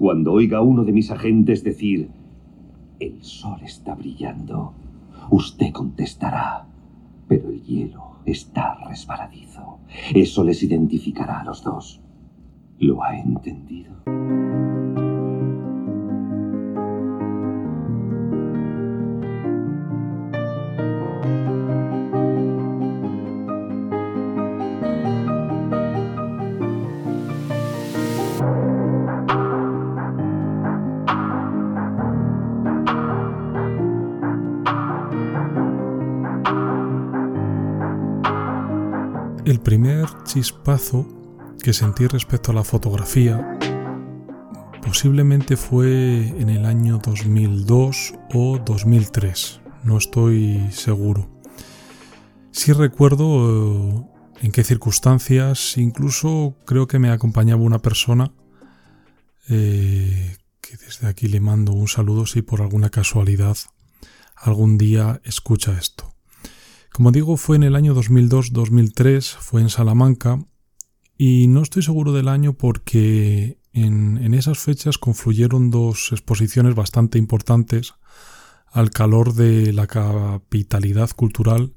Cuando oiga uno de mis agentes decir, el sol está brillando, usted contestará, pero el hielo está resbaladizo. Eso les identificará a los dos. ¿Lo ha entendido? Chispazo que sentí respecto a la fotografía posiblemente fue en el año 2002 o 2003, no estoy seguro. Sí recuerdo eh, en qué circunstancias, incluso creo que me acompañaba una persona eh, que desde aquí le mando un saludo si por alguna casualidad algún día escucha esto. Como digo, fue en el año 2002-2003, fue en Salamanca, y no estoy seguro del año porque en, esas fechas confluyeron dos exposiciones bastante importantes al calor de la capitalidad cultural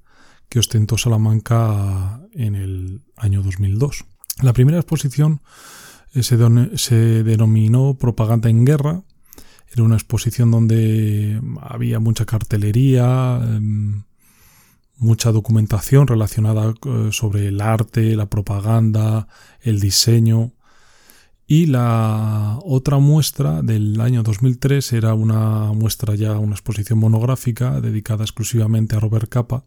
que ostentó Salamanca en el año 2002. La primera exposición eh, se, denominó Propaganda en Guerra. Era una exposición donde había mucha cartelería, em, mucha documentación relacionada eh, sobre el arte, la propaganda, el diseño. Y la otra muestra del año 2003 era una muestra ya, una exposición monográfica dedicada exclusivamente a Robert Capa,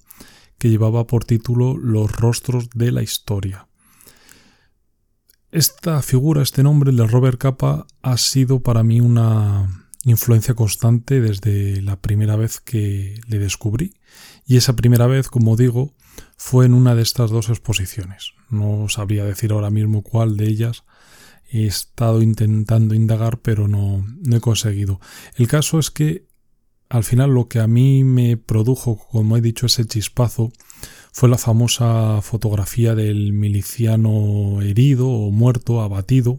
que llevaba por título Los rostros de la historia. Esta figura, este nombre, de Robert Capa, ha sido para mí una, influencia constante desde la primera vez que le descubrí. Y esa primera vez, como digo, fue en una de estas dos exposiciones. No sabría decir ahora mismo cuál de ellas. He estado intentando indagar, pero no, no he conseguido. El caso es que al final lo que a mí me produjo, como he dicho, ese chispazo, fue la famosa fotografía del miliciano herido o muerto, abatido,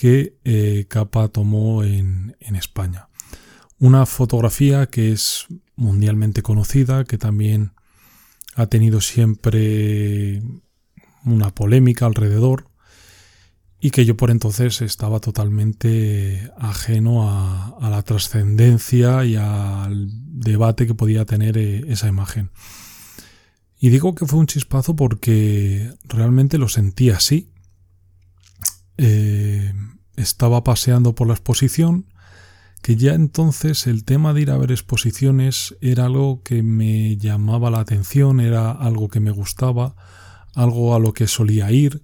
que eh, Capa tomó en, España. Una fotografía que es mundialmente conocida, que también ha tenido siempre una polémica alrededor y que yo por entonces estaba totalmente ajeno a, la trascendencia y al debate que podía tener eh, esa imagen. Y digo que fue un chispazo porque realmente lo sentí así. Eh, estaba paseando por la exposición, que ya entonces el tema de ir a ver exposiciones era algo que me llamaba la atención, era algo que me gustaba, algo a lo que solía ir,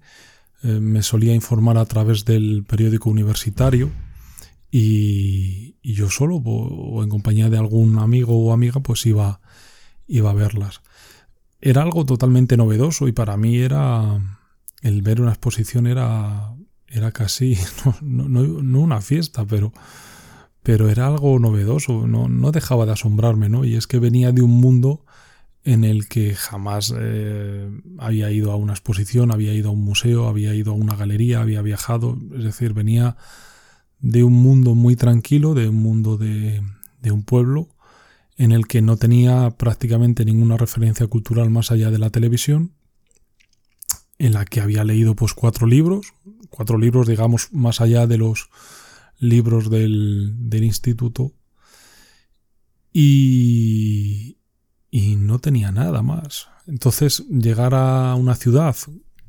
eh, me solía informar a través del periódico universitario y, yo solo o, en compañía de algún amigo o amiga pues iba, iba a verlas. Era algo totalmente novedoso y para mí era el ver una exposición era era casi, no, una fiesta, pero, pero era algo novedoso, no, no, dejaba de asombrarme, ¿no? Y es que venía de un mundo en el que jamás eh, había ido a una exposición, había ido a un museo, había ido a una galería, había viajado, es decir, venía de un mundo muy tranquilo, de un mundo de, de un pueblo en el que no tenía prácticamente ninguna referencia cultural más allá de la televisión, en la que había leído pues cuatro libros, cuatro libros digamos más allá de los libros del, del instituto y, y no tenía nada más. Entonces llegar a una ciudad,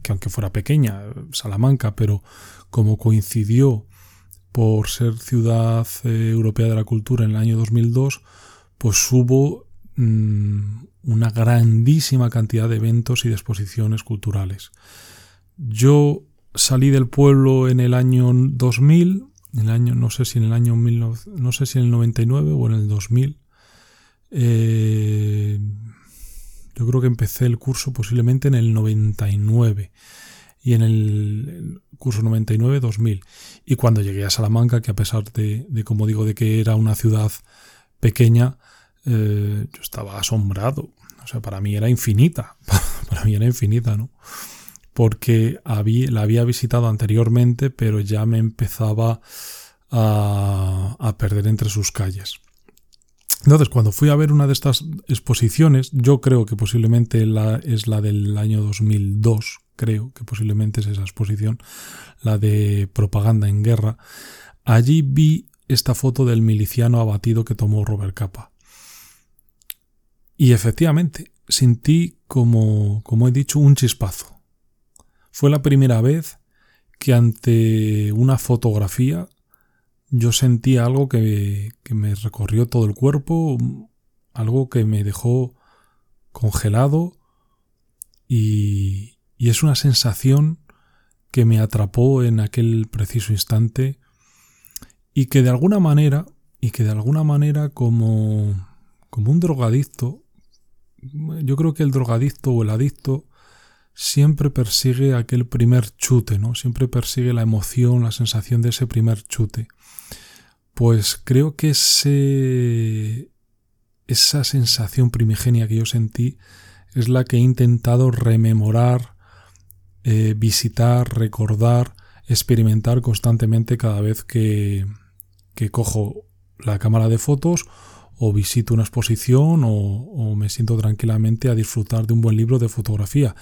que aunque fuera pequeña, Salamanca, pero como coincidió por ser ciudad eh, europea de la cultura en el año 2002, pues hubo mm, una grandísima cantidad de eventos y de exposiciones culturales. Yo salí del pueblo en el año 2000, en el año, no sé si en el año no sé si en el 99 o en el 2000. Eh, yo creo que empecé el curso posiblemente en el 99 y en el curso 99-2000. Y cuando llegué a Salamanca, que a pesar de, de, como digo, de que era una ciudad pequeña, eh, yo estaba asombrado. O sea, para mí era infinita. para mí era infinita, ¿no? Porque la había visitado anteriormente, pero ya me empezaba a, perder entre sus calles. Entonces, cuando fui a ver una de estas exposiciones, yo creo que posiblemente es la del año 2002, creo que posiblemente es esa exposición, la de propaganda en guerra, allí vi esta foto del miliciano abatido que tomó Robert Capa. Y efectivamente, sentí, como, como he dicho, un chispazo. Fue la primera vez que ante una fotografía yo sentí algo que, me recorrió todo el cuerpo, algo que me dejó congelado y, y es una sensación que me atrapó en aquel preciso instante y que de alguna manera, y que de alguna manera como, como un drogadicto, yo creo que el drogadicto o el adicto siempre persigue aquel primer chute, ¿no? Siempre persigue la emoción, la sensación de ese primer chute. Pues creo que ese, esa sensación primigenia que yo sentí es la que he intentado rememorar, eh, visitar, recordar, experimentar constantemente cada vez que, que cojo la cámara de fotos o visito una exposición o, me siento tranquilamente a disfrutar de un buen libro de fotografía.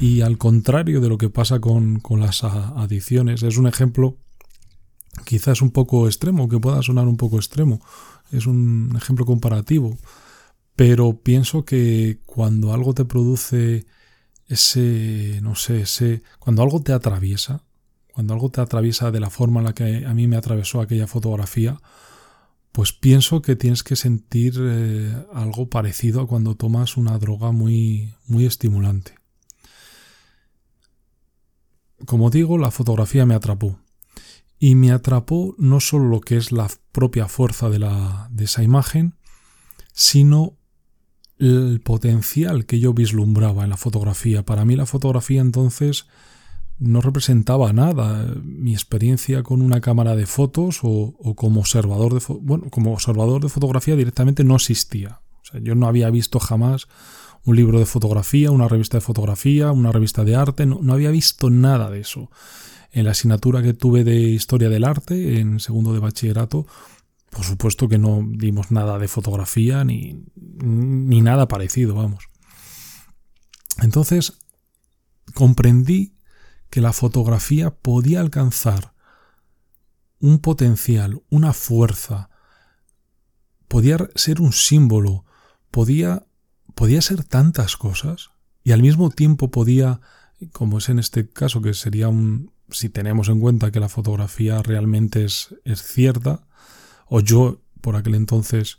Y al contrario de lo que pasa con, con las adicciones, es un ejemplo quizás un poco extremo, que pueda sonar un poco extremo, es un ejemplo comparativo, pero pienso que cuando algo te produce ese, no sé, ese, cuando algo te atraviesa, cuando algo te atraviesa de la forma en la que a mí me atravesó aquella fotografía, pues pienso que tienes que sentir eh, algo parecido a cuando tomas una droga muy, muy estimulante. Como digo, la fotografía me atrapó. Y me atrapó no solo lo que es la propia fuerza de, la, de esa imagen, sino el potencial que yo vislumbraba en la fotografía. Para mí la fotografía entonces no representaba nada. Mi experiencia con una cámara de fotos o, como observador de bueno, como observador de fotografía directamente no existía. Yo no había visto jamás un libro de fotografía, una revista de fotografía, una revista de arte, no, no había visto nada de eso. En la asignatura que tuve de historia del arte, en segundo de bachillerato, por supuesto que no dimos nada de fotografía ni, ni nada parecido, vamos. Entonces, comprendí que la fotografía podía alcanzar un potencial, una fuerza, podía ser un símbolo, podía, podía ser tantas cosas y al mismo tiempo podía, como es en este caso, que sería un, si tenemos en cuenta que la fotografía realmente es, es cierta, o yo por aquel entonces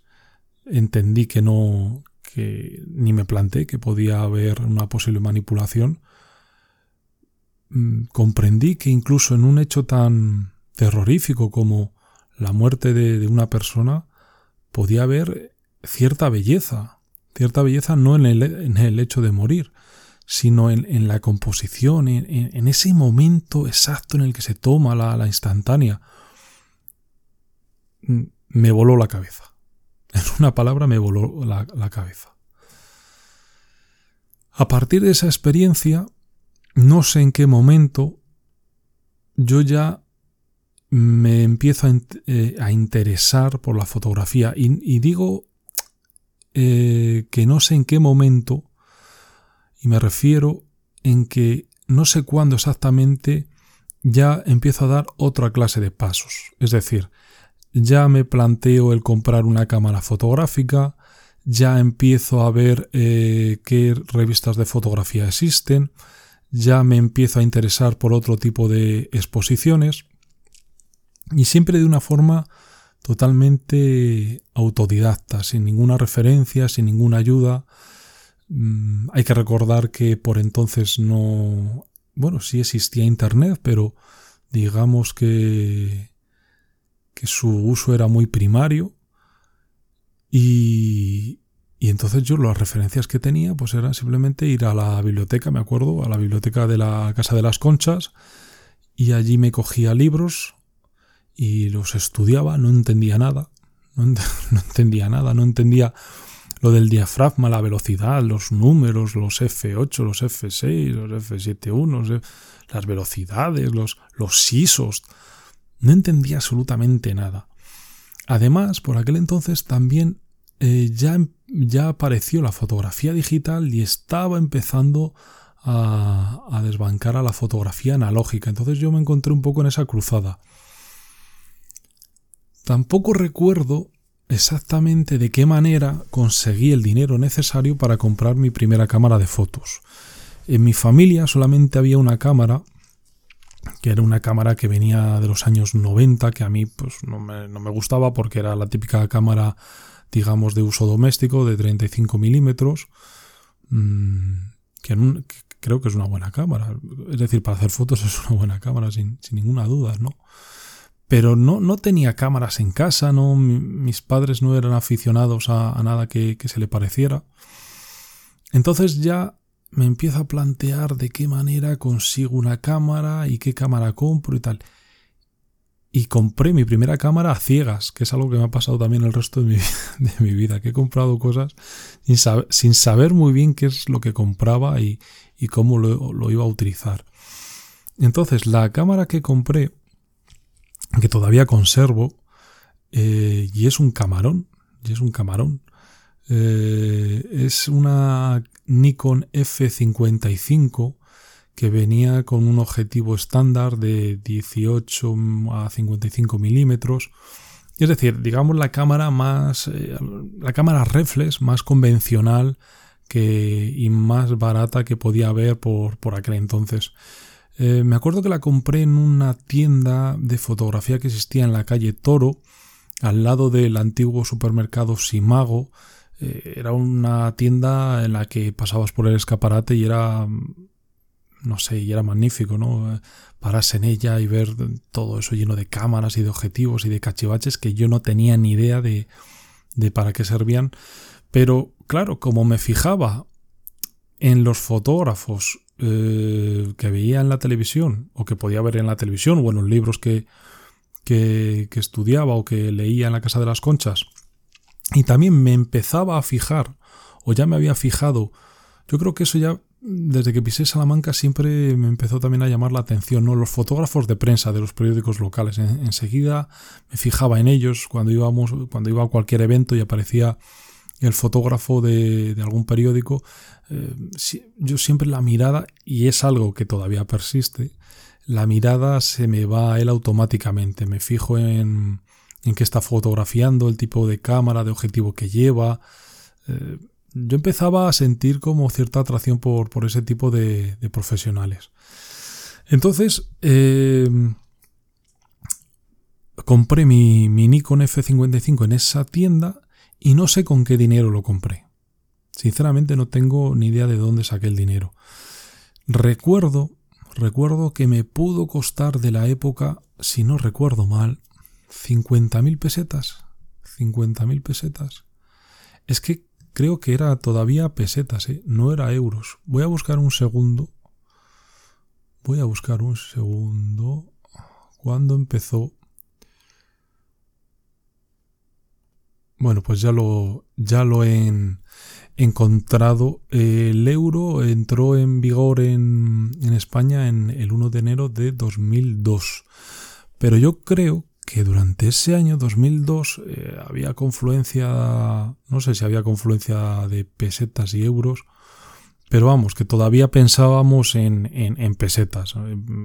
entendí que no, que ni me planteé que podía haber una posible manipulación, comprendí que incluso en un hecho tan terrorífico como la muerte de, una persona podía haber cierta belleza, cierta belleza no en el, hecho de morir, sino en, la composición, en, ese momento exacto en el que se toma la, instantánea. Mm, me voló la cabeza. En una palabra me voló la cabeza. A partir de esa experiencia no sé en qué momento yo ya me empiezo a, eh, interesar por la fotografía y, digo eh, que no sé en qué momento y me refiero en que no sé cuándo exactamente ya empiezo a dar otra clase de pasos. Es decir, ya me planteo el comprar una cámara fotográfica, ya empiezo a ver eh, qué revistas de fotografía existen, ya me empiezo a interesar por otro tipo de exposiciones y siempre de una forma totalmente autodidacta, sin ninguna referencia, sin ninguna ayuda. Mm, hay que recordar que por entonces no, bueno, sí existía Internet, pero digamos que, que su uso era muy primario y, y entonces yo las referencias que tenía pues era simplemente ir a la biblioteca, me acuerdo, a la biblioteca de la Casa de las Conchas y allí me cogía libros y los estudiaba, no entendía nada, no, entendía nada, no entendía lo del diafragma, la velocidad, los números, los F8, los F6, los F71, las velocidades, los, los ISOs. No entendía absolutamente nada. Además, por aquel entonces también eh, ya, ya apareció la fotografía digital y estaba empezando a, a, desbancar a la fotografía analógica. Entonces yo me encontré un poco en esa cruzada. Tampoco recuerdo exactamente de qué manera conseguí el dinero necesario para comprar mi primera cámara de fotos. En mi familia solamente había una cámara, que era una cámara que venía de los años 90, que a mí pues, no, me, no me gustaba porque era la típica cámara, digamos, de uso doméstico de 35 milímetros, mmm, que, que, creo que es una buena cámara. Es decir, para hacer fotos es una buena cámara, sin, ninguna duda, ¿no? pero no, no tenía cámaras en casa, no, mis padres no eran aficionados a, a nada que, que, se le pareciera. Entonces ya me empiezo a plantear de qué manera consigo una cámara y qué cámara compro y tal. Y compré mi primera cámara a ciegas, que es algo que me ha pasado también el resto de mi, vida, que he comprado cosas sin saber, sin saber, muy bien qué es lo que compraba y, cómo lo, lo iba a utilizar. Entonces, la cámara que compré que todavía conservo eh, y es un camarón, y es un camarón. Eh, es una Nikon F55 que venía con un objetivo estándar de 18 a 55 milímetros. Es decir, digamos la cámara más, eh, la cámara reflex más convencional que, y más barata que podía haber por, por aquel entonces. Eh, me acuerdo que la compré en una tienda de fotografía que existía en la calle Toro, al lado del antiguo supermercado Simago. Eh, era una tienda en la que pasabas por el escaparate y era, no sé, y era magnífico, ¿no? Pararse en ella y ver todo eso lleno de cámaras y de objetivos y de cachivaches que yo no tenía ni idea de, de para qué servían. Pero claro, como me fijaba en los fotógrafos eh, que veía en la televisión o que podía ver en la televisión o en los libros que, que, que estudiaba o que leía en la Casa de las Conchas. Y también me empezaba a fijar, o ya me había fijado, yo creo que eso ya desde que pisé Salamanca siempre me empezó también a llamar la atención, ¿no? Los fotógrafos de prensa de los periódicos locales. En, enseguida me fijaba en ellos cuando íbamos, cuando iba a cualquier evento y aparecía el fotógrafo de, algún periódico, eh, yo siempre la mirada, y es algo que todavía persiste, la mirada se me va a él automáticamente. Me fijo en, en qué está fotografiando, el tipo de cámara, de objetivo que lleva. Eh, yo empezaba a sentir como cierta atracción por, por ese tipo de, profesionales. Entonces, eh, compré mi, mi Nikon F55 en esa tienda y no sé con qué dinero lo compré. Sinceramente no tengo ni idea de dónde saqué el dinero. Recuerdo, recuerdo que me pudo costar de la época, si no recuerdo mal, 50.000 pesetas. 50.000 pesetas. Es que creo que era todavía pesetas, ¿eh? no era euros. Voy a buscar un segundo. Voy a buscar un segundo. ¿Cuándo empezó? Bueno, pues ya lo, ya lo he encontrado. El euro entró en vigor en, en España en el 1 de enero de 2002. Pero yo creo que durante ese año 2002 eh, había confluencia, no sé si había confluencia de pesetas y euros, pero vamos, que todavía pensábamos en, en, pesetas,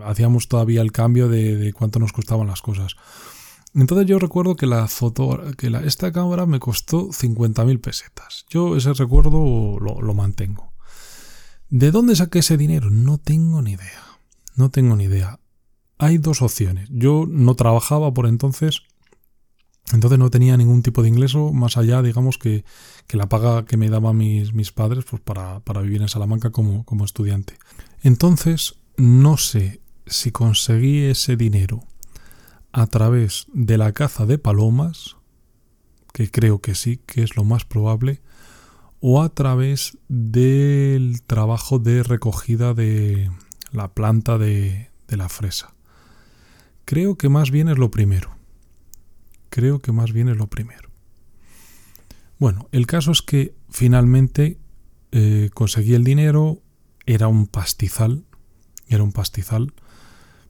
hacíamos todavía el cambio de, de, cuánto nos costaban las cosas. Entonces yo recuerdo que la foto, que la, esta cámara me costó 50.000 pesetas. Yo ese recuerdo lo, lo mantengo. ¿De dónde saqué ese dinero? No tengo ni idea. No tengo ni idea. Hay dos opciones. Yo no trabajaba por entonces, entonces no tenía ningún tipo de ingreso más allá, digamos, que, la paga que me daban mis, mis padres pues para, para, vivir en Salamanca como, como estudiante. Entonces, no sé si conseguí ese dinero a través de la caza de palomas, que creo que sí, que es lo más probable, o a través del trabajo de recogida de la planta de la fresa. Creo que más bien es lo primero. Creo que más bien es lo primero. Bueno, el caso es que finalmente eh, conseguí el dinero, era un pastizal, era un pastizal,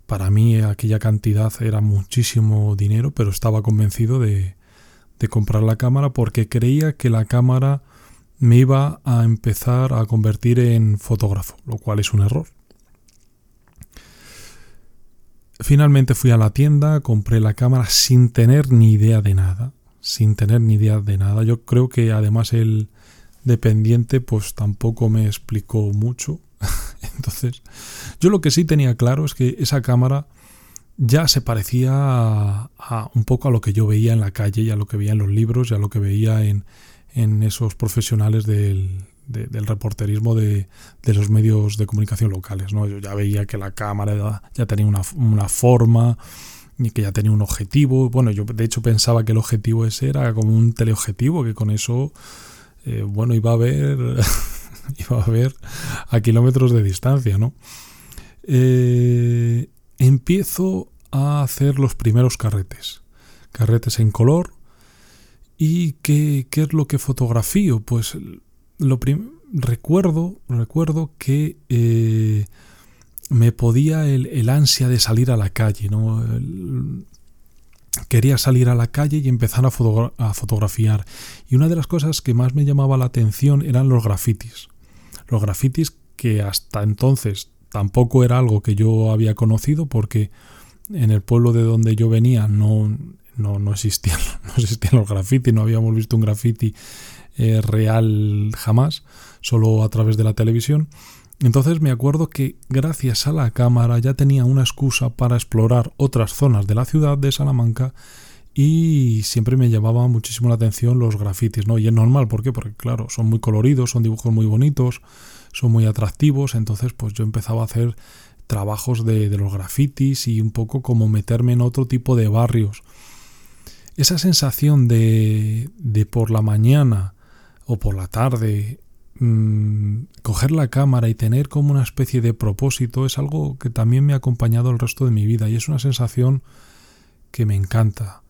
para mí aquella cantidad era muchísimo dinero, pero estaba convencido de, de comprar la cámara porque creía que la cámara me iba a empezar a convertir en fotógrafo, lo cual es un error. Finalmente fui a la tienda, compré la cámara sin tener ni idea de nada, sin tener ni idea de nada. Yo creo que además el dependiente pues tampoco me explicó mucho. Entonces, yo lo que sí tenía claro es que esa cámara ya se parecía a, un poco a lo que yo veía en la calle y a lo que veía en los libros y a lo que veía en, en esos profesionales del, del reporterismo de, los medios de comunicación locales. ¿no? Yo ya veía que la cámara ya tenía una, forma y que ya tenía un objetivo. Bueno, yo de hecho pensaba que el objetivo ese era como un teleobjetivo, que con eso, eh, bueno, iba a ver, iba a ver a kilómetros de distancia, ¿no? Eh, empiezo a hacer los primeros carretes, carretes en color. ¿Y qué, qué es lo que fotografío? Pues lo recuerdo, recuerdo que eh, me podía el, ansia de salir a la calle, ¿no? quería salir a la calle y empezar a, a, fotografiar. Y una de las cosas que más me llamaba la atención eran los grafitis. Los grafitis que hasta entonces tampoco era algo que yo había conocido porque en el pueblo de donde yo venía no, no, no, existían, no existían los grafitis, no habíamos visto un grafiti eh, real jamás, solo a través de la televisión. Entonces me acuerdo que gracias a la cámara ya tenía una excusa para explorar otras zonas de la ciudad de Salamanca y siempre me llamaba muchísimo la atención los grafitis, ¿no? Y es normal, ¿por qué? Porque claro, son muy coloridos, son dibujos muy bonitos, son muy atractivos, entonces pues yo empezaba a hacer trabajos de, de los grafitis y un poco como meterme en otro tipo de barrios. Esa sensación de, de por la mañana o por la tarde, mm, coger la cámara y tener como una especie de propósito es algo que también me ha acompañado el resto de mi vida y es una sensación que me encanta.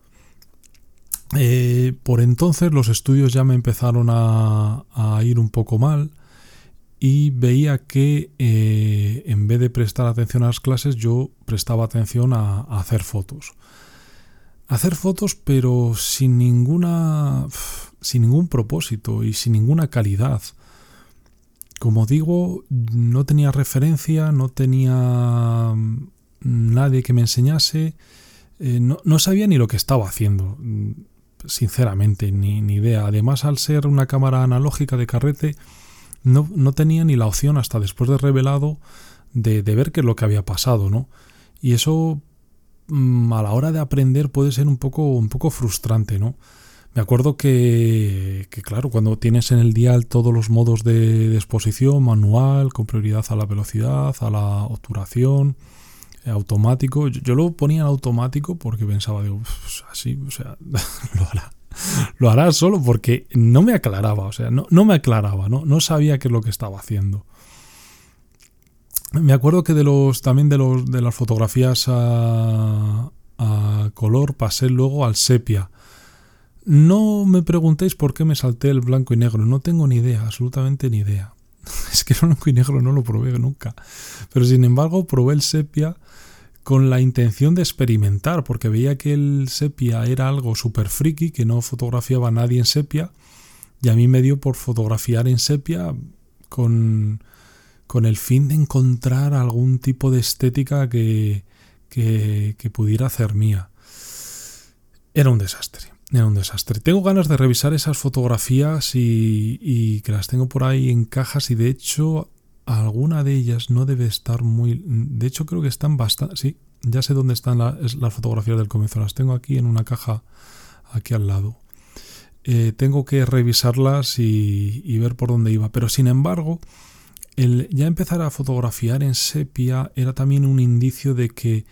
Eh, por entonces los estudios ya me empezaron a, ir un poco mal y veía que eh, en vez de prestar atención a las clases yo prestaba atención a hacer fotos. Hacer fotos pero sin ninguna sin ningún propósito y sin ninguna calidad. Como digo, no tenía referencia, no tenía mm, nadie que me enseñase, eh, no, sabía ni lo que estaba haciendo, mm, sinceramente, ni, ni, idea. Además, al ser una cámara analógica de carrete, no, no tenía ni la opción hasta después de revelado de, de, ver qué es lo que había pasado, ¿no? Y eso a la hora de aprender puede ser un poco, un poco frustrante, ¿no? Me acuerdo que, claro, cuando tienes en el dial todos los modos de, exposición, manual, con prioridad a la velocidad, a la obturación, eh, automático, yo, lo ponía en automático porque pensaba, digo, así, o sea, lo hará. Lo hará solo porque no me aclaraba, o sea, no, no me aclaraba, ¿no? no sabía qué es lo que estaba haciendo. Me acuerdo que de los también de los de las fotografías a, a color pasé luego al sepia no me preguntéis por qué me salté el blanco y negro, no tengo ni idea, absolutamente ni idea. Es que el blanco y negro no lo probé nunca. Pero sin embargo probé el sepia con la intención de experimentar, porque veía que el sepia era algo súper friki, que no fotografiaba a nadie en sepia, y a mí me dio por fotografiar en sepia con, con el fin de encontrar algún tipo de estética que, que, pudiera hacer mía. Era un desastre. Era un desastre. Tengo ganas de revisar esas fotografías y, que las tengo por ahí en cajas y de hecho alguna de ellas no debe estar muy... De hecho creo que están bastante... Sí, ya sé dónde están las fotografías del comienzo. Las tengo aquí en una caja aquí al lado. Eh, tengo que revisarlas y, ver por dónde iba. Pero sin embargo, el ya empezar a fotografiar en sepia era también un indicio de que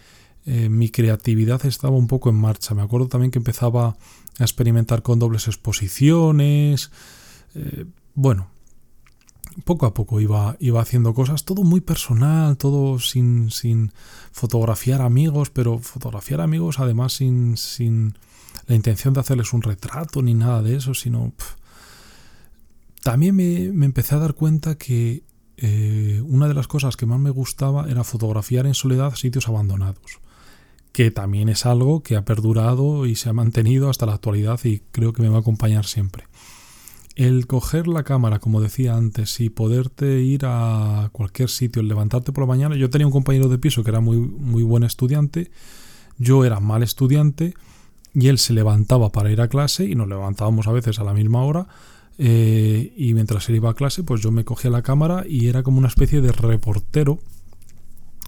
eh, mi creatividad estaba un poco en marcha. Me acuerdo también que empezaba a experimentar con dobles exposiciones. Eh, bueno, poco a poco iba, iba haciendo cosas, todo muy personal, todo sin, sin fotografiar amigos, pero fotografiar amigos además sin, sin la intención de hacerles un retrato ni nada de eso, sino... también me, me, empecé a dar cuenta que eh, una de las cosas que más me gustaba era fotografiar en soledad sitios abandonados, que también es algo que ha perdurado y se ha mantenido hasta la actualidad y creo que me va a acompañar siempre. El coger la cámara, como decía antes, y poderte ir a cualquier sitio, el levantarte por la mañana. Yo tenía un compañero de piso que era muy, muy buen estudiante, yo era mal estudiante, y él se levantaba para ir a clase y nos levantábamos a veces a la misma hora. Eh, y mientras él iba a clase, pues yo me cogía la cámara y era como una especie de reportero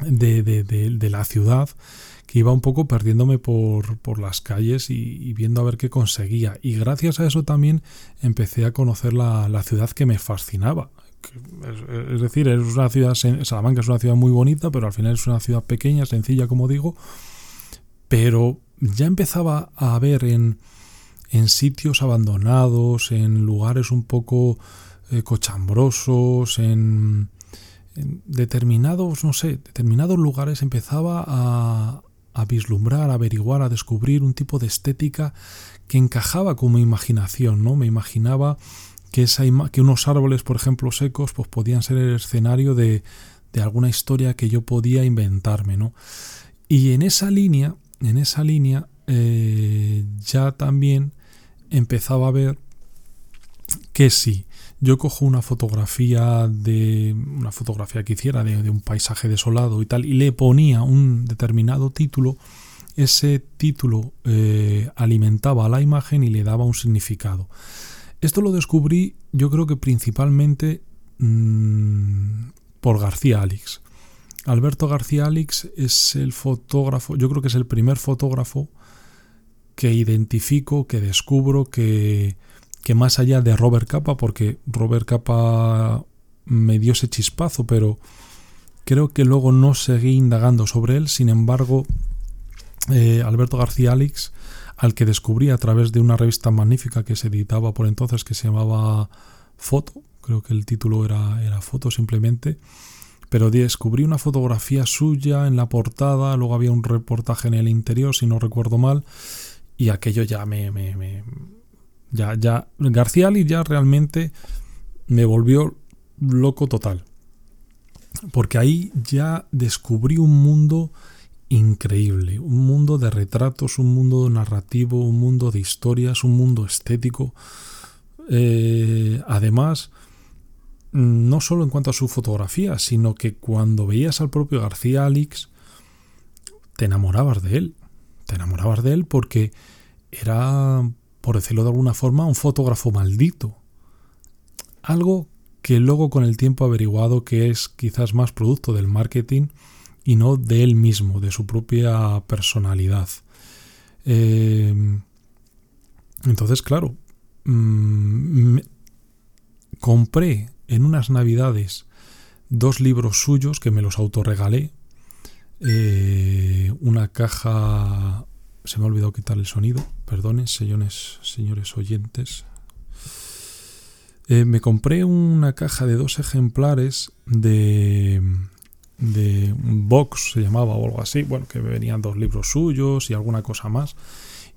de, de, de la ciudad que iba un poco perdiéndome por, por las calles y, viendo a ver qué conseguía. Y gracias a eso también empecé a conocer la, la ciudad que me fascinaba. Es, decir, es una ciudad, Salamanca es una ciudad muy bonita, pero al final es una ciudad pequeña, sencilla, como digo. Pero ya empezaba a ver en, en sitios abandonados, en lugares un poco eh, cochambrosos, en, determinados, no sé, determinados lugares empezaba a, a vislumbrar, a averiguar, a descubrir un tipo de estética que encajaba con mi imaginación, ¿no? Me imaginaba que, esa que unos árboles, por ejemplo, secos, pues podían ser el escenario de, de alguna historia que yo podía inventarme, ¿no? Y en esa línea, en esa línea, eh, ya también empezaba a ver que sí, yo cojo una fotografía de una fotografía que hiciera de, un paisaje desolado y tal y le ponía un determinado título. Ese título eh, alimentaba la imagen y le daba un significado. Esto lo descubrí yo creo que principalmente mmm, por García Alix. Alberto García Alix es el fotógrafo yo creo que es el primer fotógrafo que identifico que descubro que que más allá de Robert Capa, porque Robert Capa me dio ese chispazo, pero creo que luego no seguí indagando sobre él. Sin embargo, eh, Alberto García Alix, al que descubrí a través de una revista magnífica que se editaba por entonces, que se llamaba Foto, creo que el título era, era Foto simplemente, pero descubrí una fotografía suya en la portada, luego había un reportaje en el interior, si no recuerdo mal, y aquello ya me, me ya, ya, García Ali ya realmente me volvió loco total. Porque ahí ya descubrí un mundo increíble, un mundo de retratos, un mundo narrativo, un mundo de historias, un mundo estético. Eh, además, no solo en cuanto a su fotografía, sino que cuando veías al propio García Alix, te enamorabas de él. Te enamorabas de él porque era por decirlo de alguna forma, un fotógrafo maldito. Algo que luego con el tiempo he averiguado que es quizás más producto del marketing y no de él mismo, de su propia personalidad. Eh, entonces, claro, mm, compré en unas navidades dos libros suyos que me los autorregalé. Eh, una caja se me ha olvidado quitar el sonido. Perdonen, señores, señores oyentes. Eh, me compré una caja de dos ejemplares de, de un box, se llamaba o algo así. Bueno, que venían dos libros suyos y alguna cosa más.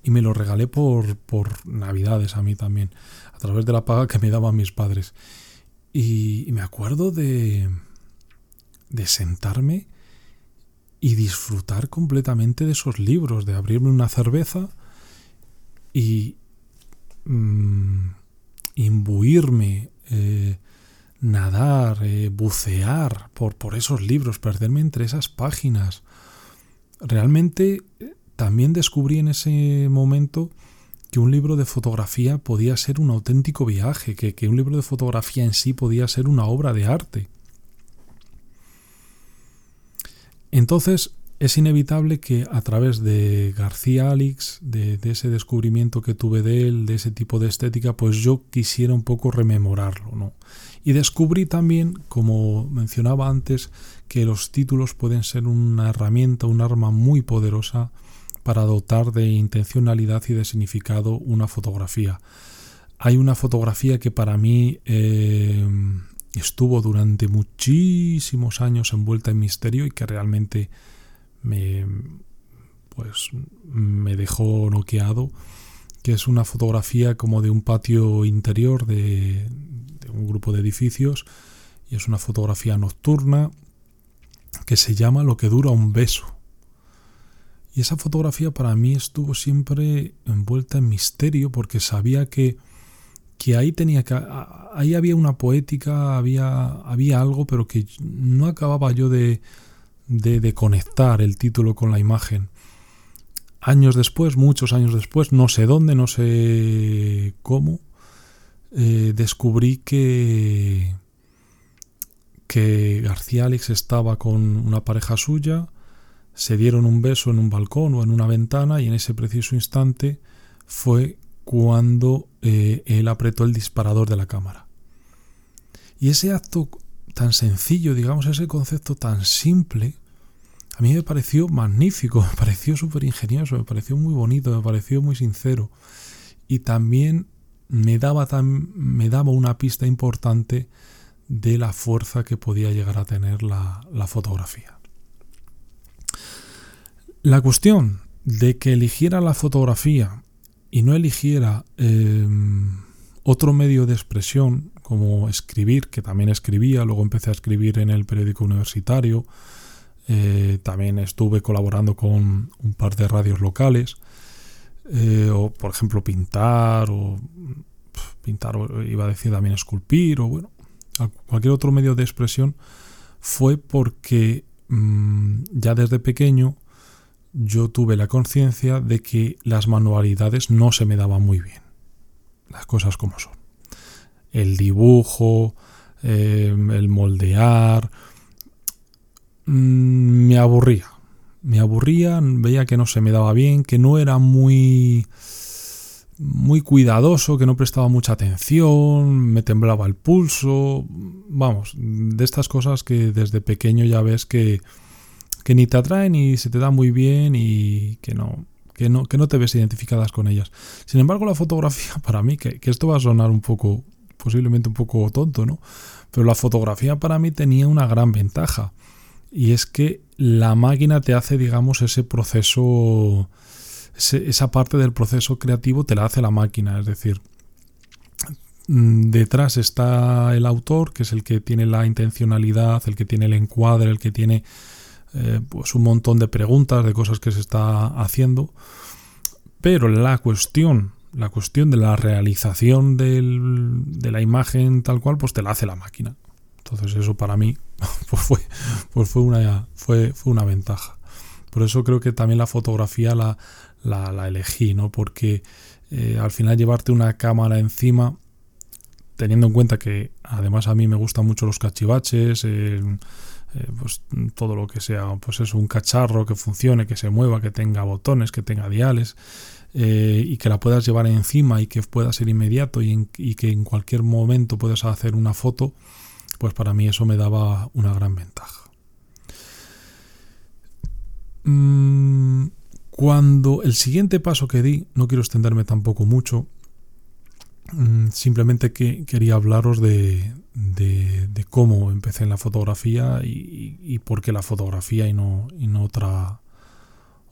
Y me lo regalé por, por Navidades a mí también, a través de la paga que me daban mis padres. Y, y me acuerdo de, de sentarme y disfrutar completamente de esos libros, de abrirme una cerveza y mmm, imbuirme, eh, nadar, eh, bucear por, por esos libros, perderme entre esas páginas. Realmente eh, también descubrí en ese momento que un libro de fotografía podía ser un auténtico viaje, que, que un libro de fotografía en sí podía ser una obra de arte. Entonces es inevitable que a través de García Alix, de, ese descubrimiento que tuve de él, de ese tipo de estética, pues yo quisiera un poco rememorarlo, ¿no? Y descubrí también, como mencionaba antes, que los títulos pueden ser una herramienta, un arma muy poderosa para dotar de intencionalidad y de significado una fotografía. Hay una fotografía que para mí eh, estuvo durante muchísimos años envuelta en misterio y que realmente me pues me dejó noqueado que es una fotografía como de un patio interior de, un grupo de edificios y es una fotografía nocturna que se llama Lo que dura un beso. Y esa fotografía para mí estuvo siempre envuelta en misterio porque sabía que, que ahí tenía que ahí había una poética, había, había algo, pero que no acababa yo de, de, conectar el título con la imagen. Años después, muchos años después, no sé dónde, no sé cómo, eh, descubrí que, que García Alex estaba con una pareja suya, se dieron un beso en un balcón o en una ventana y en ese preciso instante fue cuando eh, él apretó el disparador de la cámara. Y ese acto tan sencillo, digamos, ese concepto tan simple, a mí me pareció magnífico, me pareció súper ingenioso, me pareció muy bonito, me pareció muy sincero. Y también me daba, me daba una pista importante de la fuerza que podía llegar a tener la, fotografía. La cuestión de que eligiera la fotografía y no eligiera em, otro medio de expresión como escribir, que también escribía, luego empecé a escribir en el periódico universitario, eh, también estuve colaborando con un par de radios locales, eh, o por ejemplo pintar, o pintar, iba a decir también esculpir, o bueno, cualquier otro medio de expresión, fue porque mm, ya desde pequeño yo tuve la conciencia de que las manualidades no se me daban muy bien. Las cosas como son. El dibujo, eh, el moldear, Mm, me aburría. Me aburría, veía que no se me daba bien, que no era muy muy cuidadoso, que no prestaba mucha atención, me temblaba el pulso, vamos, de estas cosas que desde pequeño ya ves que, que ni te atraen ni se te da muy bien y que no, que no, que no te ves identificadas con ellas. Sin embargo, la fotografía para mí, que, que esto va a sonar un poco, posiblemente un poco tonto, ¿no? Pero la fotografía para mí tenía una gran ventaja y es que la máquina te hace, digamos, ese proceso, esa parte del proceso creativo te la hace la máquina, es decir, mm, detrás está el autor, que es el que tiene la intencionalidad, el que tiene el encuadre, el que tiene eh, pues un montón de preguntas, de cosas que se está haciendo, pero la cuestión, la cuestión de la realización de la imagen tal cual, pues te la hace la máquina. Entonces eso para mí pues fue, pues fue, una, fue, fue una ventaja. Por eso creo que también la fotografía la, la, elegí, ¿no? Porque eh, al final llevarte una cámara encima, teniendo en cuenta que además a mí me gustan mucho los cachivaches, eh, pues todo lo que sea, pues es un cacharro que funcione, que se mueva, que tenga botones, que tenga diales, eh, y que la puedas llevar encima y que pueda ser inmediato y, y que en cualquier momento puedas hacer una foto, pues para mí eso me daba una gran ventaja. Mm, cuando el siguiente paso que di, no quiero extenderme tampoco mucho, mm, simplemente que quería hablaros de, cómo empecé en la fotografía y, por qué la fotografía y no, y no otra,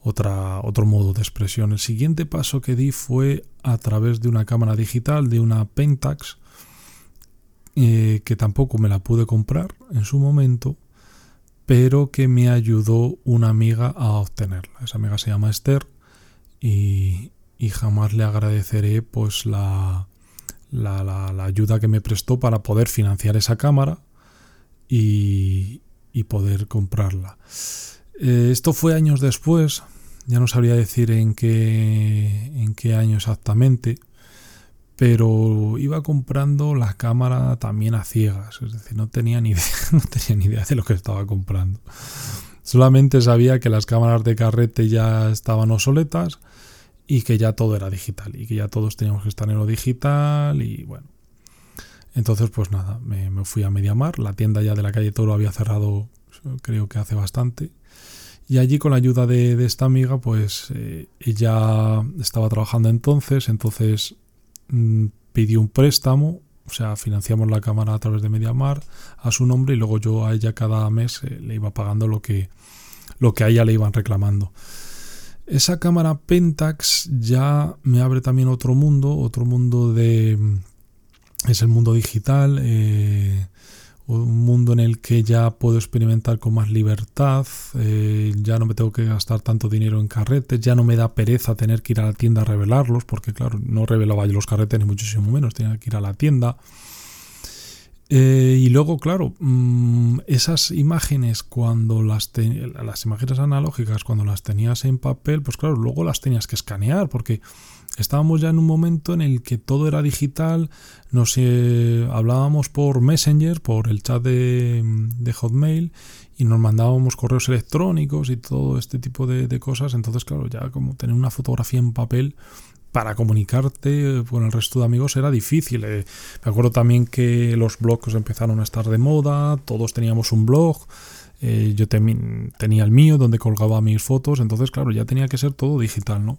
otra, otro modo de expresión. El siguiente paso que di fue a través de una cámara digital, de una Pentax, eh, que tampoco me la pude comprar en su momento, pero que me ayudó una amiga a obtenerla. Esa amiga se llama Esther y, jamás le agradeceré pues la, la, ayuda que me prestó para poder financiar esa cámara y, poder comprarla. Eh, esto fue años después, ya no sabría decir en qué, en qué año exactamente, pero iba comprando la cámara también a ciegas, es decir, no tenía ni idea, no tenía ni idea de lo que estaba comprando. Solamente sabía que las cámaras de carrete ya estaban obsoletas y que ya todo era digital y que ya todos teníamos que estar en lo digital y bueno. Entonces pues nada, me, fui a Mediamar, la tienda ya de la calle Toro había cerrado creo que hace bastante y allí con la ayuda de, esta amiga pues eh, ella estaba trabajando entonces, entonces Mm, pidió un préstamo, o sea, financiamos la cámara a través de Mediamar a su nombre y luego yo a ella cada mes eh, le iba pagando lo que, lo que a ella le iban reclamando. Esa cámara Pentax ya me abre también otro mundo, otro mundo de... es el mundo digital, eh, un mundo en el que ya puedo experimentar con más libertad, eh, ya no me tengo que gastar tanto dinero en carretes, ya no me da pereza tener que ir a la tienda a revelarlos, porque claro, no revelaba yo los carretes ni muchísimo menos, tenía que ir a la tienda. Eh, y luego, claro, mm, esas imágenes, cuando las, las imágenes analógicas, cuando las tenías en papel, pues claro, luego las tenías que escanear, porque estábamos ya en un momento en el que todo era digital, nos eh, hablábamos por Messenger, por el chat de, Hotmail y nos mandábamos correos electrónicos y todo este tipo de, cosas. Entonces, claro, ya como tener una fotografía en papel para comunicarte con el resto de amigos era difícil. Eh. me acuerdo también que los blogs empezaron a estar de moda, todos teníamos un blog. Eh, yo tenía el mío donde colgaba mis fotos, entonces claro, ya tenía que ser todo digital, ¿no?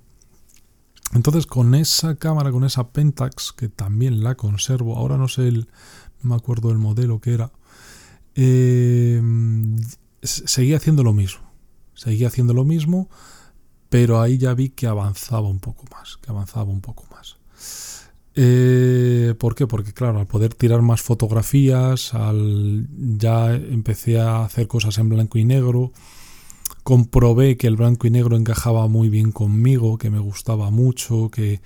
Entonces con esa cámara, con esa Pentax, que también la conservo, ahora no sé, el, me acuerdo el modelo que era, eh, haciendo lo mismo. Seguía haciendo lo mismo, pero ahí ya vi que avanzaba un poco más, que avanzaba un poco más. Eh, ¿Por qué? Porque claro, al poder tirar más fotografías, al, ya empecé a hacer cosas en blanco y negro, comprobé que el blanco y negro encajaba muy bien conmigo, que me gustaba mucho, que,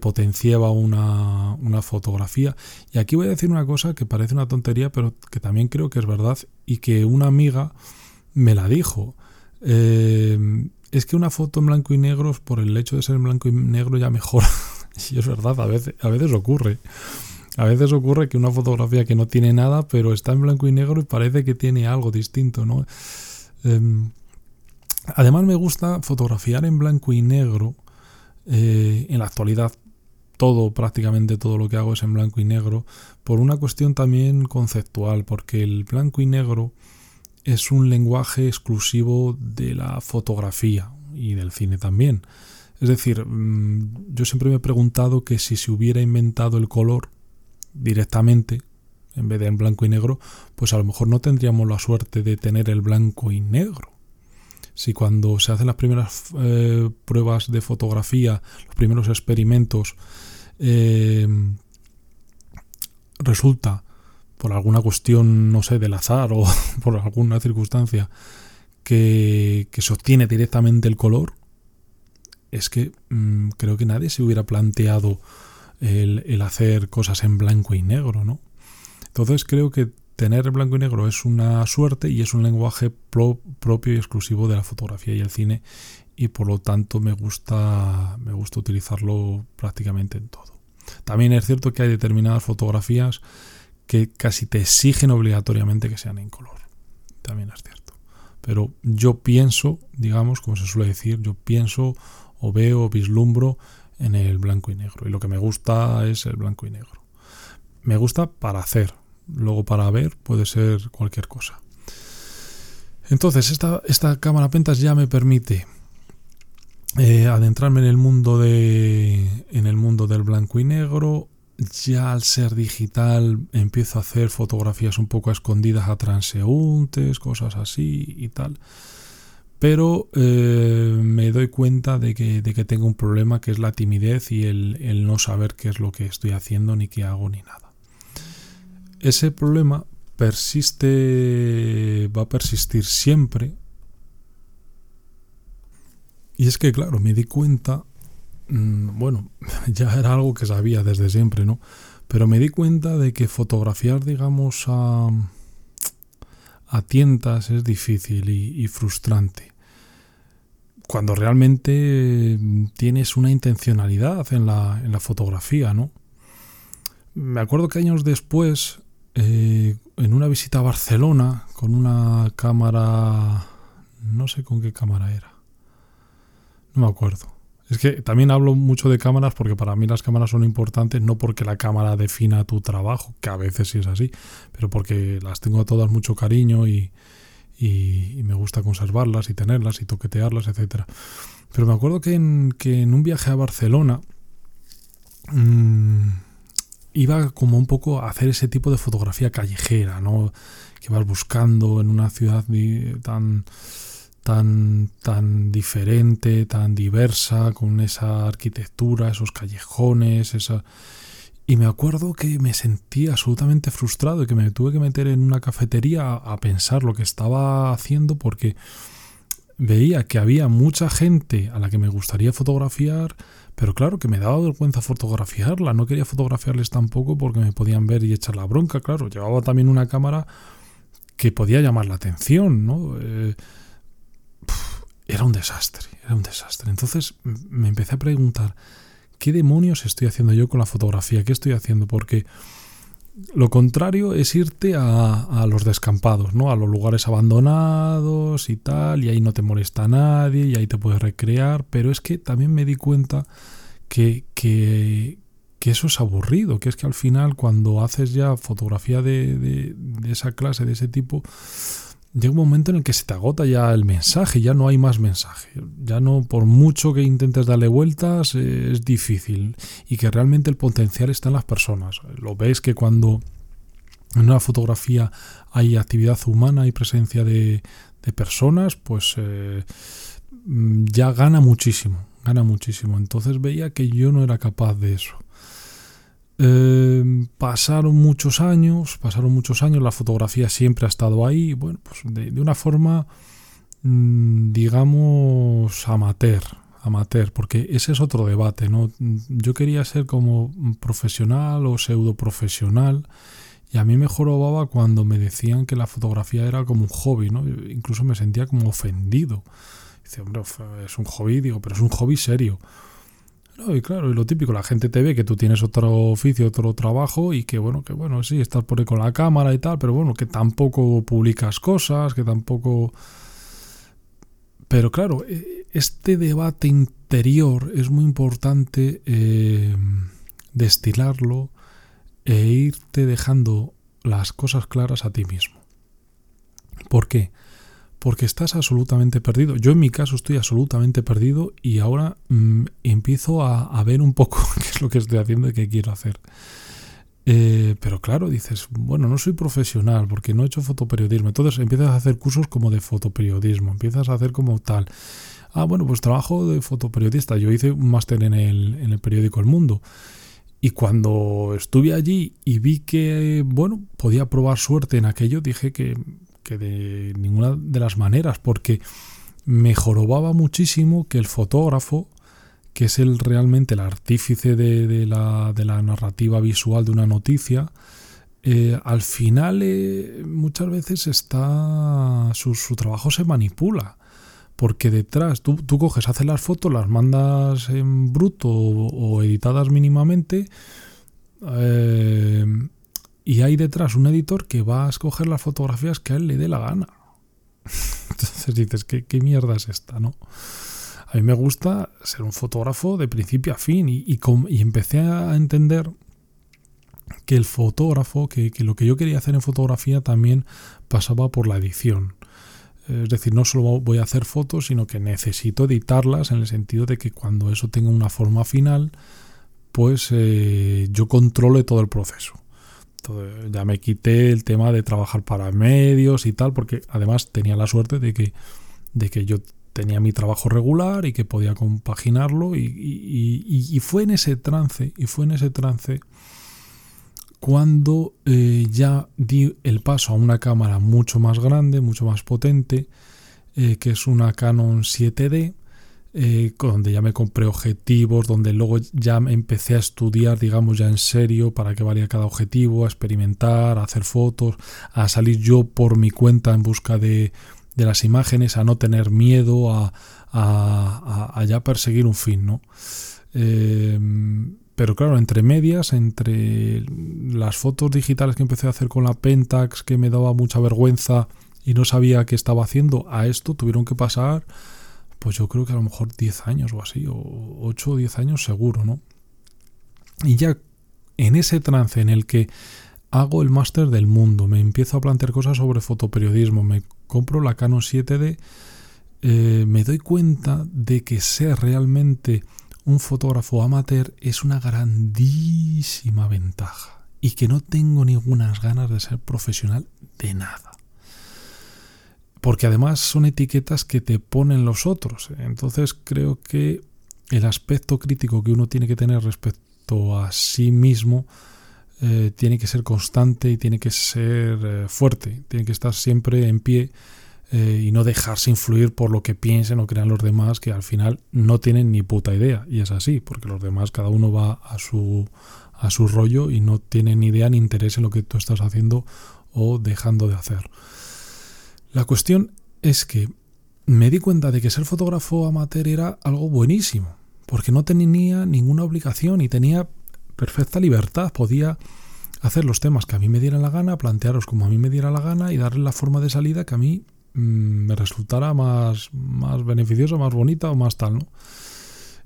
potenciaba una, una, fotografía. Y aquí voy a decir una cosa que parece una tontería, pero que también creo que es verdad y que una amiga me la dijo. Eh, es que una foto en blanco y negro, por el hecho de ser en blanco y negro, ya mejora. y es verdad, a veces, ocurre. A veces ocurre que una fotografía que no tiene nada, pero está en blanco y negro y parece que tiene algo distinto, ¿no? Em, Además me gusta fotografiar en blanco y negro. Eh, en la actualidad todo, prácticamente todo lo que hago es en blanco y negro, por una cuestión también conceptual, porque el blanco y negro es un lenguaje exclusivo de la fotografía y del cine también. Es decir, mm, yo siempre me he preguntado que si se hubiera inventado el color directamente, en vez de en blanco y negro, pues a lo mejor no tendríamos la suerte de tener el blanco y negro si cuando se hacen las primeras eh, pruebas de fotografía, los primeros experimentos, eh, resulta por alguna cuestión, no sé, del azar o por alguna circunstancia, que, obtiene directamente el color, es que mm, creo que nadie se hubiera planteado el, el, hacer cosas en blanco y negro, ¿no? Entonces creo que tener blanco y negro es una suerte y es un lenguaje propio y exclusivo de la fotografía y el cine y por lo tanto me gusta, me gusta utilizarlo prácticamente en todo. También es cierto que hay determinadas fotografías que casi te exigen obligatoriamente que sean en color. También es cierto. Pero yo pienso, digamos, como se suele decir, yo pienso o veo o vislumbro en el blanco y negro. Y lo que me gusta es el blanco y negro. Me gusta para hacer, luego para ver puede ser cualquier cosa. Entonces, esta, cámara Pentas ya me permite eh, adentrarme en el mundo de. en el mundo del blanco y negro. Ya al ser digital empiezo a hacer fotografías un poco escondidas a transeúntes, cosas así y tal. Pero eh, me doy cuenta de que, de que, tengo un problema que es la timidez y el, el no saber qué es lo que estoy haciendo, ni qué hago, ni nada ese problema persiste, va a persistir siempre. Y es que, claro, me di cuenta, bueno, ya era algo que sabía desde siempre, ¿no? Pero me di cuenta de que fotografiar, digamos, a, a tientas es difícil y, frustrante. Cuando realmente tienes una intencionalidad en la, en la fotografía, ¿no? Me acuerdo que años después eh, en una visita a Barcelona con una cámara, no sé con qué cámara era, no me acuerdo. Es que también hablo mucho de cámaras porque para mí las cámaras son importantes, no porque la cámara defina tu trabajo, que a veces sí es así, pero porque las tengo a todas mucho cariño y, me gusta conservarlas y tenerlas y toquetearlas, etc. Pero me acuerdo que en, que en un viaje a Barcelona, mmm, iba como un poco a hacer ese tipo de fotografía callejera, ¿no? Que vas buscando en una ciudad tan, tan, tan diferente, tan diversa, con esa arquitectura, esos callejones, esa... Y me acuerdo que me sentí absolutamente frustrado y que me tuve que meter en una cafetería a, pensar lo que estaba haciendo porque veía que había mucha gente a la que me gustaría fotografiar, pero claro que me daba vergüenza fotografiarla. No quería fotografiarles tampoco porque me podían ver y echar la bronca. Claro, llevaba también una cámara que podía llamar la atención, ¿no? Eh, era un desastre, era un desastre. Entonces me empecé a preguntar, ¿qué demonios estoy haciendo yo con la fotografía? ¿Qué estoy haciendo? Porque lo contrario es irte a, los descampados, ¿no? A los lugares abandonados y tal, y ahí no te molesta nadie, y ahí te puedes recrear, pero es que también me di cuenta que, que, eso es aburrido, que es que al final cuando haces ya fotografía de esa clase, de ese tipo, llega un momento en el que se te agota ya el mensaje, ya no hay más mensaje. Ya no, por mucho que intentes darle vueltas, es difícil. Y que realmente el potencial está en las personas. Lo ves que cuando en una fotografía hay actividad humana, hay presencia de, personas, pues eh, ya gana muchísimo. Gana muchísimo. Entonces veía que yo no era capaz de eso. Em, pasaron muchos años, pasaron muchos años, la fotografía siempre ha estado ahí, bueno, pues de, una forma, mm, digamos, amateur, amateur, porque ese es otro debate, ¿no? Yo quería ser como profesional o pseudo profesional y a mí me jorobaba cuando me decían que la fotografía era como un hobby, ¿no? Incluso me sentía como ofendido. Dice, hombre, es un hobby, digo, pero es un hobby serio. No, y claro, y lo típico, la gente te ve que tú tienes otro oficio, otro trabajo y que bueno, que bueno, sí, estás por ahí con la cámara y tal, pero bueno, que tampoco publicas cosas, que tampoco... Pero claro, e, este debate interior es muy importante eh, destilarlo e irte dejando las cosas claras a ti mismo. ¿Por qué? Porque estás absolutamente perdido. Yo en mi caso estoy absolutamente perdido y ahora mm, empiezo a, ver un poco qué es lo que estoy haciendo y qué quiero hacer. Eh, pero claro, dices, bueno, no soy profesional porque no he hecho fotoperiodismo. Entonces empiezas a hacer cursos como de fotoperiodismo, empiezas a hacer como tal. Ah, bueno, pues trabajo de fotoperiodista. Yo hice un máster en el, en el periódico El Mundo. Y cuando estuve allí y vi que, bueno, podía probar suerte en aquello, dije que que de ninguna de las maneras, porque me jorobaba muchísimo que el fotógrafo, que es el realmente el artífice de, la, narrativa visual de una noticia, eh, al final eh, muchas veces está su, trabajo se manipula porque detrás tú, coges, haces las fotos, las mandas en bruto o, editadas mínimamente eh, y hay detrás un editor que va a escoger las fotografías que a él le dé la gana. Entonces dices, ¿qué, mierda es esta? ¿no? A mí me gusta ser un fotógrafo de principio a fin y, y, empecé a entender que el fotógrafo, que, que, lo que yo quería hacer en fotografía también pasaba por la edición. Es decir, no solo voy a hacer fotos, sino que necesito editarlas en el sentido de que cuando eso tenga una forma final, pues eh, yo controle todo el proceso ya me quité el tema de trabajar para medios y tal, porque además tenía la suerte de que, de que yo tenía mi trabajo regular y que podía compaginarlo y, fue en ese trance, y fue en ese trance cuando eh, ya di el paso a una cámara mucho más grande, mucho más potente, eh, que es una Canon 7D, eh, donde ya me compré objetivos, donde luego ya empecé a estudiar, digamos, ya en serio para qué valía cada objetivo, a experimentar, a hacer fotos, a salir yo por mi cuenta en busca de, las imágenes, a no tener miedo, a, a, ya perseguir un fin, ¿no? Eh, pero claro, entre medias, entre las fotos digitales que empecé a hacer con la Pentax, que me daba mucha vergüenza y no sabía qué estaba haciendo, a esto tuvieron que pasar pues yo creo que a lo mejor 10 años o así, o 8 o 10 años seguro, ¿no? Y ya en ese trance en el que hago el máster del mundo, me empiezo a plantear cosas sobre fotoperiodismo, me compro la Canon 7D, eh, me doy cuenta de que ser realmente un fotógrafo amateur es una grandísima ventaja y que no tengo ninguna ganas de ser profesional de nada porque además son etiquetas que te ponen los otros. Entonces creo que el aspecto crítico que uno tiene que tener respecto respecto a sí mismo eh, tiene que ser constante y tiene que ser eh, fuerte, tiene que estar siempre en pie eh, y no dejarse influir por lo que piensen o crean los demás que al final no tienen ni puta idea y es así, porque los demás cada uno va a su, a su rollo y no tienen ni idea ni interés en lo que tú estás haciendo o dejando de hacer. La cuestión es que me di cuenta de que ser fotógrafo amateur era algo buenísimo, porque no tenía ninguna obligación y tenía perfecta libertad, podía hacer los temas que a mí me diera la gana, plantearos como a mí me diera la gana y darle la forma de salida que a mí mm, me resultara más, más beneficiosa, más bonita o más tal, ¿no?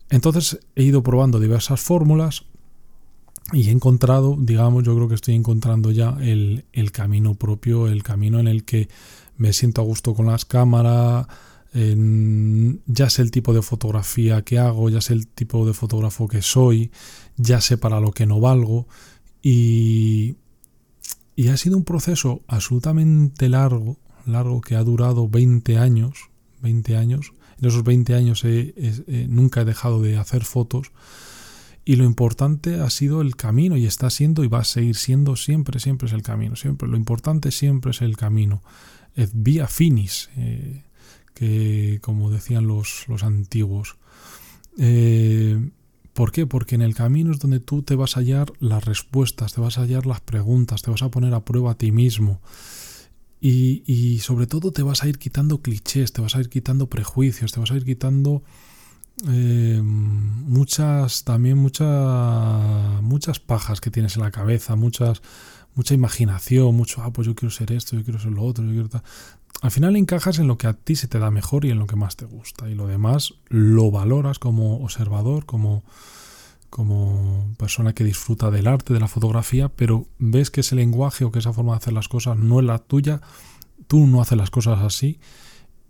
Entonces he ido probando diversas fórmulas y he encontrado, digamos, yo creo que estoy encontrando ya el, el camino propio, el camino en el que me siento a gusto con las cámaras, ya sé el tipo de fotografía que hago, ya sé el tipo de fotógrafo que soy, ya sé para lo que no valgo y, y ha sido un proceso absolutamente largo, largo que ha durado 20 años, 20 años. En esos 20 años nunca he dejado de hacer fotos y lo importante ha sido el camino y está siendo y va a seguir siendo siempre, siempre es el camino, siempre. Lo importante siempre es el camino. Es vía finis. Eh, que, como decían los, los antiguos. Eh, ¿Por qué? Porque en el camino es donde tú te vas a hallar las respuestas, te vas a hallar las preguntas, te vas a poner a prueba a ti mismo. Y, sobre todo te vas a ir quitando clichés, te vas a ir quitando prejuicios, te vas a ir quitando eh, muchas, también muchas, muchas pajas que tienes en la cabeza, muchas, mucha imaginación, mucho, ah, pues yo quiero ser esto, yo quiero ser lo otro, yo quiero Al final encajas en lo que a ti se te da mejor y en lo que más te gusta. Y lo demás lo valoras como observador, como, como persona que disfruta del arte, de la fotografía, pero ves que ese lenguaje o que esa forma de hacer las cosas no es la tuya, tú no haces las cosas así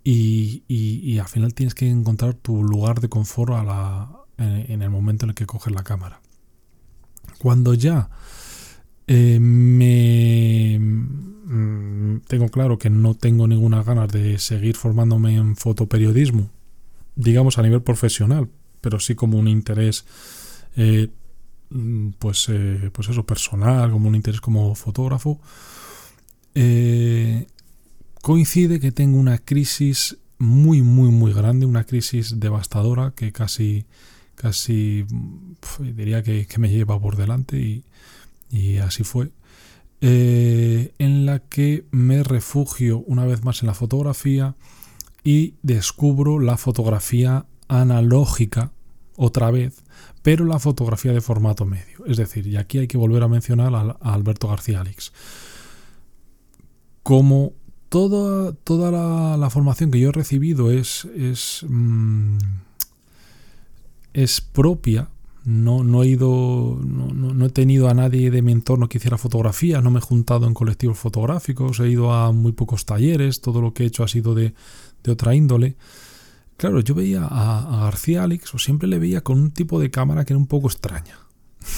y, y, al final tienes que encontrar tu lugar de confort a la, en el momento en el que coges la cámara. Cuando ya eh, me mm, tengo claro que no tengo ninguna ganas de seguir formándome en fotoperiodismo, digamos a nivel profesional, pero sí como un interés, eh, pues, eh, pues eso, personal, como un interés como fotógrafo. coincide que tengo una crisis muy, muy, muy grande, una crisis devastadora que casi, casi diría que, que me lleva por delante y y así fue, eh, en la que me refugio una vez más en la fotografía y descubro la fotografía analógica otra vez, pero la fotografía de formato medio. Es decir, y aquí hay que volver a mencionar a, Alberto García Alix. Como toda, toda la, formación que yo he recibido es, es, mm, es propia no, no he ido, no, he tenido a nadie de mi entorno que hiciera fotografía, no me he juntado en colectivos fotográficos, he ido a muy pocos talleres, todo lo que he hecho ha sido de, otra índole. Claro, yo veía a, García Alex, o siempre le veía con un tipo de cámara que era un poco extraña.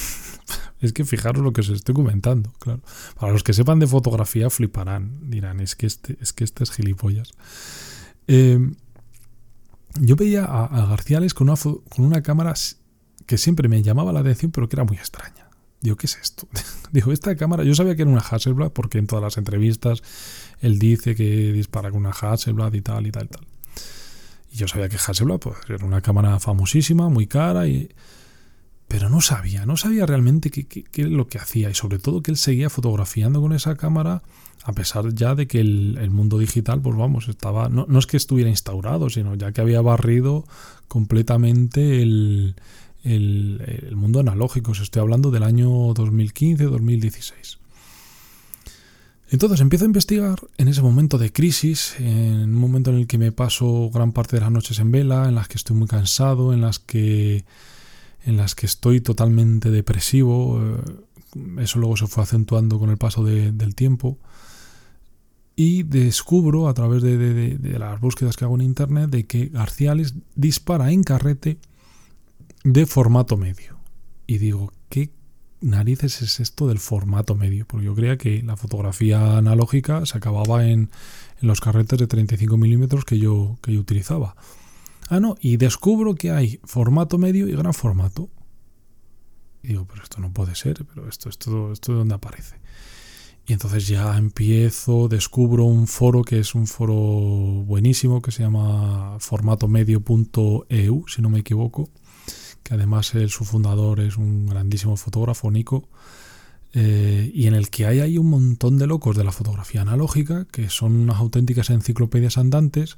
es que fijaros lo que os estoy comentando, claro. Para los que sepan de fotografía fliparán, dirán, es que este es, que este es gilipollas. Eh, yo veía a, García Alex con una, con una cámara que siempre me llamaba la atención, pero que era muy extraña. Digo, ¿qué es esto? Digo, esta cámara, yo sabía que era una Hasselblad porque en todas las entrevistas él dice que dispara con una Hasselblad y tal y tal y tal. Y yo sabía que Hasselblad pues, era una cámara famosísima, muy cara, y... pero no sabía, no sabía realmente qué, es lo que hacía y sobre todo que él seguía fotografiando con esa cámara a pesar ya de que el, el mundo digital, pues vamos, estaba, no, no es que estuviera instaurado, sino ya que había barrido completamente el, el, mundo analógico. Os estoy hablando del año 2015-2016. Entonces empiezo a investigar en ese momento de crisis, en un momento en el que me paso gran parte de las noches en vela, en las que estoy muy cansado, en las que, en las que estoy totalmente depresivo. Eh, eso luego se fue acentuando con el paso del tiempo. Y descubro a través de, de, las búsquedas que hago en internet de que Garciales dispara en carrete de formato medio. Y digo, ¿qué narices es esto del formato medio? Porque yo creía que la fotografía analógica se acababa en, en los carretes de 35 milímetros que yo, que yo utilizaba. Ah, no, y descubro que hay formato medio y gran formato. Y digo, pero esto no puede ser, pero esto, esto, esto de dónde aparece. Y entonces ya empiezo, descubro un foro que es un foro buenísimo que se llama formatomedio.eu, si no me equivoco, que además el, su fundador es un grandísimo fotógrafo, Nico, eh, y en el que hay ahí un montón de locos de la fotografía analógica, que son unas auténticas enciclopedias andantes,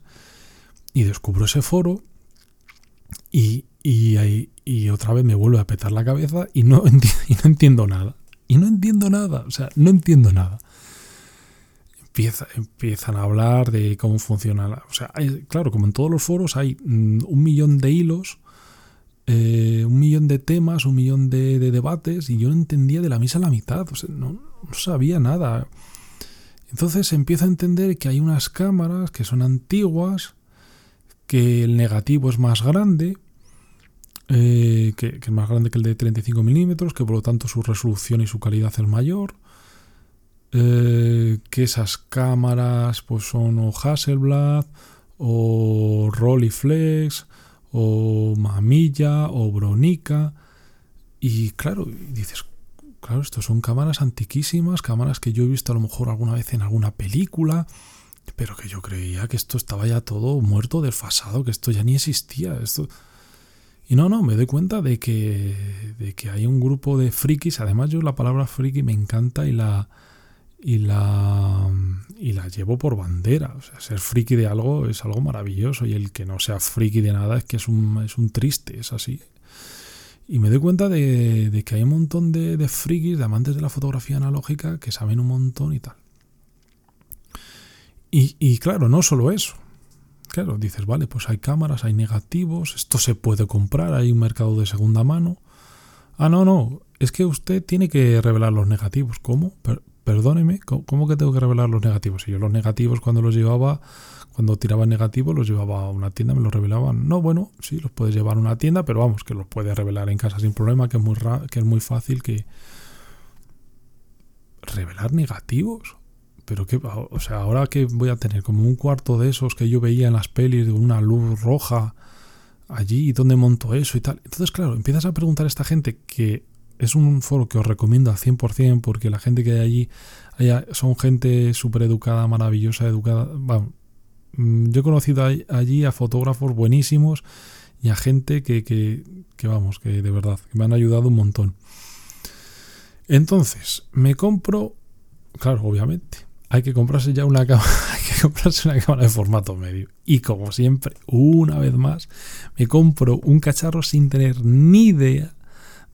y descubro ese foro y, y, otra vez me vuelve a petar la cabeza y no, y no entiendo nada. Y no entiendo nada, o sea, no entiendo nada. Empieza, empiezan a hablar de cómo funciona. La, o sea, claro, como en todos los foros hay mm, un millón de hilos, eh, un millón de temas, un millón de, debates, y yo no entendía de la misa la mitad, no, sabía nada. Entonces empiezo a entender que hay unas cámaras que son antiguas, que el negativo es más grande, eh, que, es más grande que el de 35 milímetros, que por lo tanto su resolución y su calidad es mayor, eh, que esas cámaras pues son o Hasselblad o Rolleiflex o Mamilla o Bronica y claro, dices, claro, estos son cámaras antiquísimas, cámaras que yo he visto a lo mejor alguna vez en alguna película, pero que yo creía que esto estaba ya todo muerto, desfasado, que esto ya ni existía, esto y no, no, me doy cuenta de que, de que hay un grupo de frikis. Además, yo la palabra friki me encanta y la, y la, y la llevo por bandera. O sea, ser friki de algo es algo maravilloso y el que no sea friki de nada es que es un, es un triste, es así. Y me doy cuenta de, de que hay un montón de, de, frikis, de amantes de la fotografía analógica, que saben un montón y tal. Y, y claro, no solo eso. Claro, dices, vale, pues hay cámaras, hay negativos, esto se puede comprar, hay un mercado de segunda mano. Ah, no, no, es que usted tiene que revelar los negativos. ¿Cómo? Perdóneme, ¿cómo que tengo que revelar los negativos? Y yo los negativos cuando los llevaba, cuando tiraba negativos, los llevaba a una tienda, me los revelaban. No, bueno, sí, los puedes llevar a una tienda, pero vamos, que los puedes revelar en casa sin problema, que es muy, que es muy fácil que... ¿Revelar negativos? pero que, o sea, ahora que voy a tener como un cuarto de esos que yo veía en las pelis de una luz roja allí, ¿dónde monto eso y tal? Entonces, claro, empiezas a preguntar a esta gente que es un foro que os recomiendo al 100% porque la gente que hay allí son gente súper educada, maravillosa, educada. Mm, yo he conocido allí a fotógrafos buenísimos y a gente que, que, que, vamos, que de verdad, que me han ayudado un montón. Entonces, me compro, claro, obviamente, hay que comprarse ya una cámara, hay que comprarse una cámara de formato medio. Y como siempre, una vez más, me compro un cacharro sin tener ni idea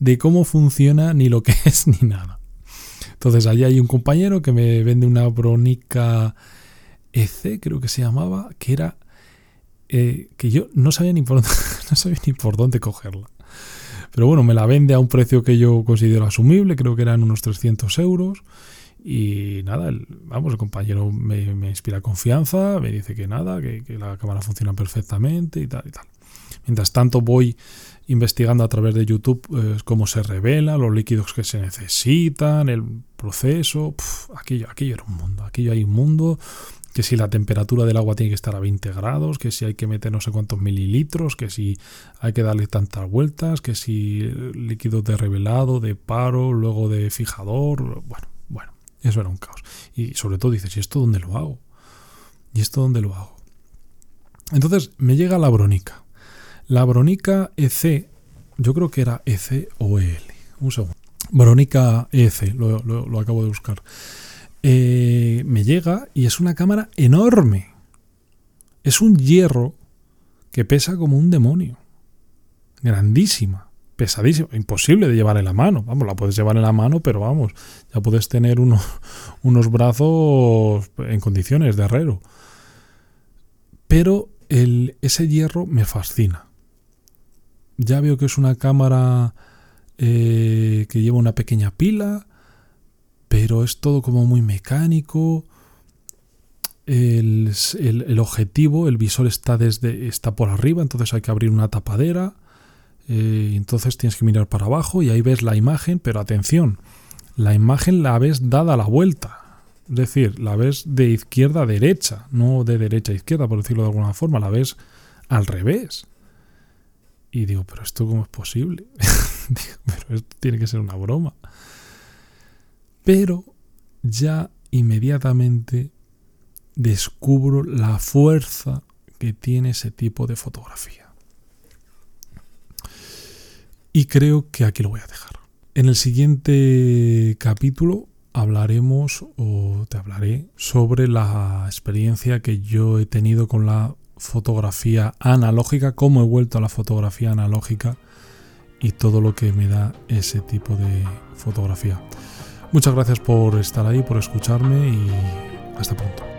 de cómo funciona, ni lo que es, ni nada. Entonces allí hay un compañero que me vende una Bronica EC, creo que se llamaba, que era eh, que yo no sabía ni por no sabía ni por dónde cogerla. Pero bueno, me la vende a un precio que yo considero asumible, creo que eran unos 300 euros. Y nada, vamos, el compañero me, inspira confianza, me dice que nada, que, la cámara funciona perfectamente y tal y tal. Mientras tanto voy investigando a través de YouTube eh, cómo se revela, los líquidos que se necesitan, el proceso. aquello, aquello era un mundo, aquello hay un mundo. Que si la temperatura del agua tiene que estar a 20 grados, que si hay que meter no sé cuántos mililitros, que si hay que darle tantas vueltas, que si líquidos de revelado, de paro, luego de fijador. Bueno, eso era un caos. Y sobre todo dices, ¿y esto dónde lo hago? ¿Y esto dónde lo hago? Entonces me llega la Bronica. La Bronica EC, yo creo que era EC o EL. Un segundo. Bronica EC, lo, acabo de buscar. Eh, me llega y es una cámara enorme. Es un hierro que pesa como un demonio. Grandísima pesadísimo, imposible de llevar en la mano. Vamos, la puedes llevar en la mano, pero vamos, ya puedes tener unos brazos en condiciones de herrero. Pero ese hierro me fascina. Ya veo que es una cámara eh, que lleva una pequeña pila, pero es todo como muy mecánico. El, el, objetivo, el visor está desde está por arriba, entonces hay que abrir una tapadera. Eh, entonces tienes que mirar para abajo y ahí ves la imagen, pero atención, la imagen la ves dada la vuelta. Es decir, la ves de izquierda a derecha, no de derecha a izquierda, por decirlo de alguna forma, la ves al revés. Y digo, pero esto cómo es posible? pero esto tiene que ser una broma. Pero ya inmediatamente descubro la fuerza que tiene ese tipo de fotografía. Y creo que aquí lo voy a dejar. En el siguiente capítulo hablaremos o te hablaré sobre la experiencia que yo he tenido con la fotografía analógica, cómo he vuelto a la fotografía analógica y todo lo que me da ese tipo de fotografía. Muchas gracias por estar ahí, por escucharme y hasta pronto.